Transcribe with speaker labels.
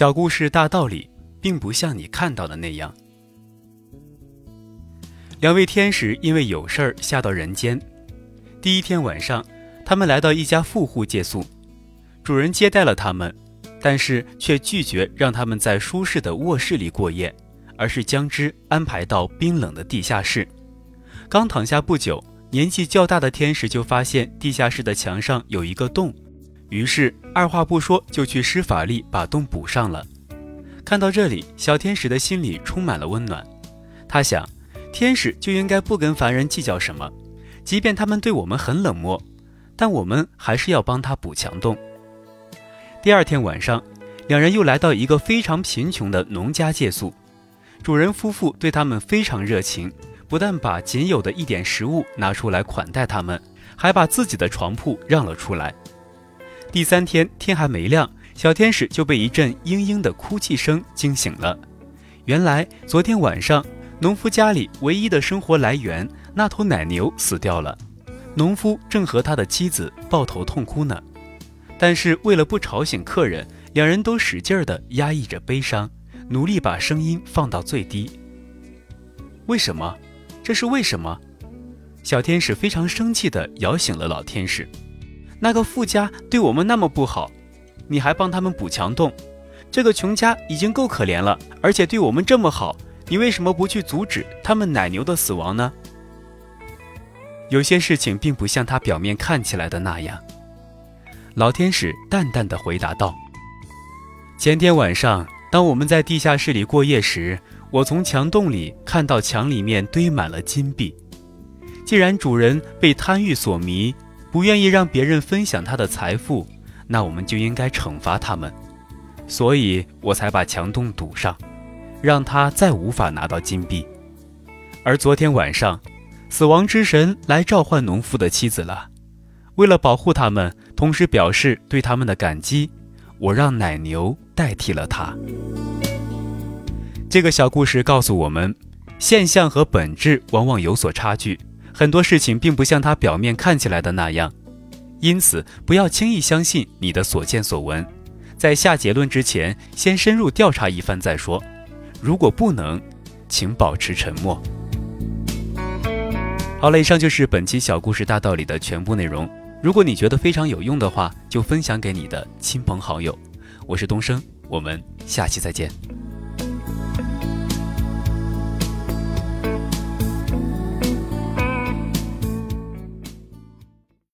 Speaker 1: 小故事大道理，并不像你看到的那样。两位天使因为有事儿下到人间。第一天晚上，他们来到一家富户借宿，主人接待了他们，但是却拒绝让他们在舒适的卧室里过夜，而是将之安排到冰冷的地下室。刚躺下不久，年纪较大的天使就发现地下室的墙上有一个洞，于是二话不说就去施法力把洞补上了。看到这里，小天使的心里充满了温暖，他想。天使就应该不跟凡人计较什么，即便他们对我们很冷漠，但我们还是要帮他补墙洞。第二天晚上，两人又来到一个非常贫穷的农家借宿，主人夫妇对他们非常热情，不但把仅有的一点食物拿出来款待他们，还把自己的床铺让了出来。第三天天还没亮，小天使就被一阵嘤嘤的哭泣声惊醒了，原来昨天晚上。农夫家里唯一的生活来源那头奶牛死掉了，农夫正和他的妻子抱头痛哭呢。但是为了不吵醒客人，两人都使劲儿地压抑着悲伤，努力把声音放到最低。为什么？这是为什么？小天使非常生气地摇醒了老天使。那个富家对我们那么不好，你还帮他们补墙洞？这个穷家已经够可怜了，而且对我们这么好。你为什么不去阻止他们奶牛的死亡呢？有些事情并不像它表面看起来的那样。老天使淡淡的回答道：“前天晚上，当我们在地下室里过夜时，我从墙洞里看到墙里面堆满了金币。既然主人被贪欲所迷，不愿意让别人分享他的财富，那我们就应该惩罚他们，所以我才把墙洞堵上。”让他再无法拿到金币，而昨天晚上，死亡之神来召唤农夫的妻子了。为了保护他们，同时表示对他们的感激，我让奶牛代替了他。这个小故事告诉我们，现象和本质往往有所差距，很多事情并不像它表面看起来的那样。因此，不要轻易相信你的所见所闻，在下结论之前，先深入调查一番再说。如果不能，请保持沉默。好了，以上就是本期小故事大道理的全部内容。如果你觉得非常有用的话，就分享给你的亲朋好友。我是东升，我们下期再见。